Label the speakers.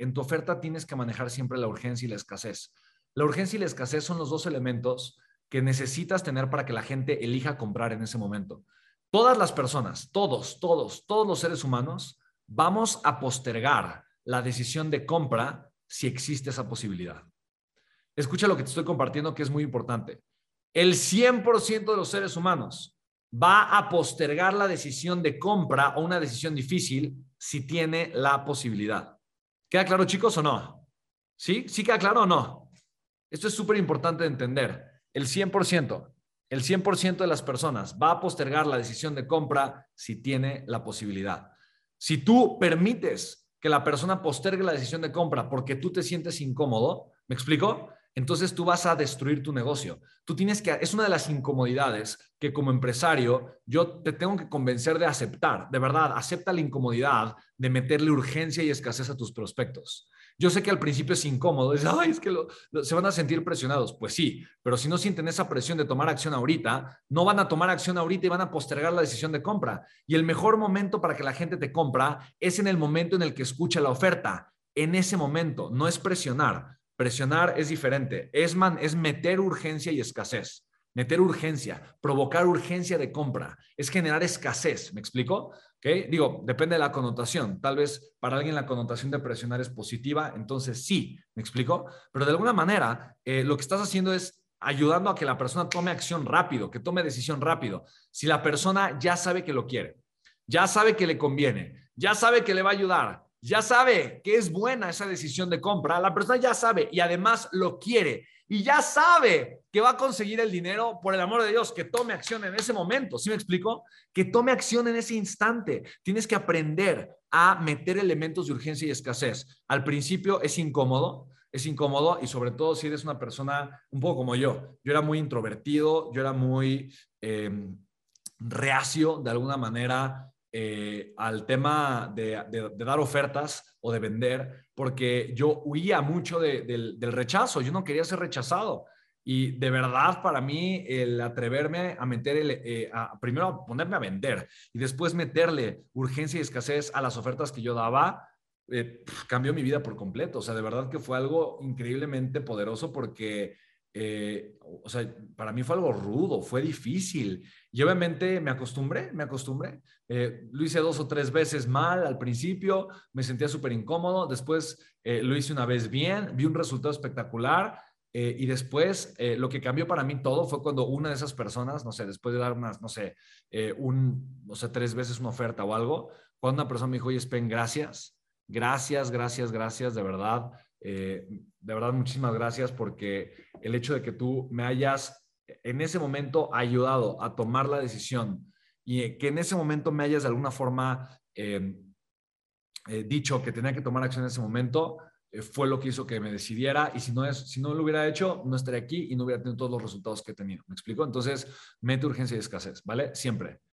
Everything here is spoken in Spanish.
Speaker 1: En tu oferta tienes que manejar siempre la urgencia y la escasez. La urgencia y la escasez son los dos elementos que necesitas tener para que la gente elija comprar en ese momento. Todas las personas, todos, todos, todos los seres humanos, vamos a postergar la decisión de compra si existe esa posibilidad. Escucha lo que te estoy compartiendo que es muy importante. El 100% de los seres humanos va a postergar la decisión de compra o una decisión difícil si tiene la posibilidad. ¿Queda claro, chicos, o no? ¿Sí? ¿Sí queda claro o no? Esto es súper importante de entender. El 100%, el 100% de las personas va a postergar la decisión de compra si tiene la posibilidad. Si tú permites que la persona postergue la decisión de compra porque tú te sientes incómodo, ¿me explico? Entonces tú vas a destruir tu negocio. Tú tienes que, es una de las incomodidades que como empresario yo te tengo que convencer de aceptar. De verdad, acepta la incomodidad de meterle urgencia y escasez a tus prospectos. Yo sé que al principio es incómodo, es, Ay, es que se van a sentir presionados. Pues sí, pero si no sienten esa presión de tomar acción ahorita, no van a tomar acción ahorita y van a postergar la decisión de compra. Y el mejor momento para que la gente te compra es en el momento en el que escucha la oferta. En ese momento, no es presionar Presionar es diferente, es, man, es meter urgencia y escasez. Meter urgencia, provocar urgencia de compra, es generar escasez, ¿me explico? ¿Okay? Digo, depende de la connotación. Tal vez para alguien la connotación de presionar es positiva, entonces sí, ¿me explico? Pero de alguna manera, eh, lo que estás haciendo es ayudando a que la persona tome acción rápido, que tome decisión rápido. Si la persona ya sabe que lo quiere, ya sabe que le conviene, ya sabe que le va a ayudar, ya sabe que es buena esa decisión de compra, la persona ya sabe y además lo quiere y ya sabe que va a conseguir el dinero, por el amor de Dios, que tome acción en ese momento. ¿Sí me explico? Que tome acción en ese instante. Tienes que aprender a meter elementos de urgencia y escasez. Al principio es incómodo, es incómodo y sobre todo si eres una persona un poco como yo. Yo era muy introvertido, yo era muy em, reacio de alguna manera eh, al tema de, dar ofertas o de vender, porque yo huía mucho del, rechazo, yo no quería ser rechazado. Y de verdad, para mí, el atreverme a meter, el, eh, primero a ponerme a vender y después meterle urgencia y escasez a las ofertas que yo daba, eh, cambió mi vida por completo. O sea, de verdad que fue algo increíblemente poderoso porque eh, o sea, para mí fue algo rudo, fue difícil. Y obviamente me acostumbré, me acostumbré. Eh, lo hice dos o tres veces mal al principio, me sentía súper incómodo, después eh, lo hice una vez bien, vi un resultado espectacular. y después lo que cambió para mí todo fue cuando una de esas personas, no sé, después de dar unas, no sé, un, no sé, tres veces una oferta o algo, cuando una persona me dijo, oye, Spen, gracias, gracias, gracias, gracias, de verdad, de verdad, muchísimas gracias porque el hecho de que tú me hayas en ese momento ayudado a tomar la decisión y que en ese momento me hayas de alguna forma em, eh, dicho que tenía que tomar acción en ese momento, eh, fue lo que hizo que me decidiera y si no, es, si no lo hubiera hecho, no estaría aquí y no hubiera tenido todos los resultados que he tenido. ¿Me explico? Entonces, mete urgencia y escasez, ¿vale? Siempre.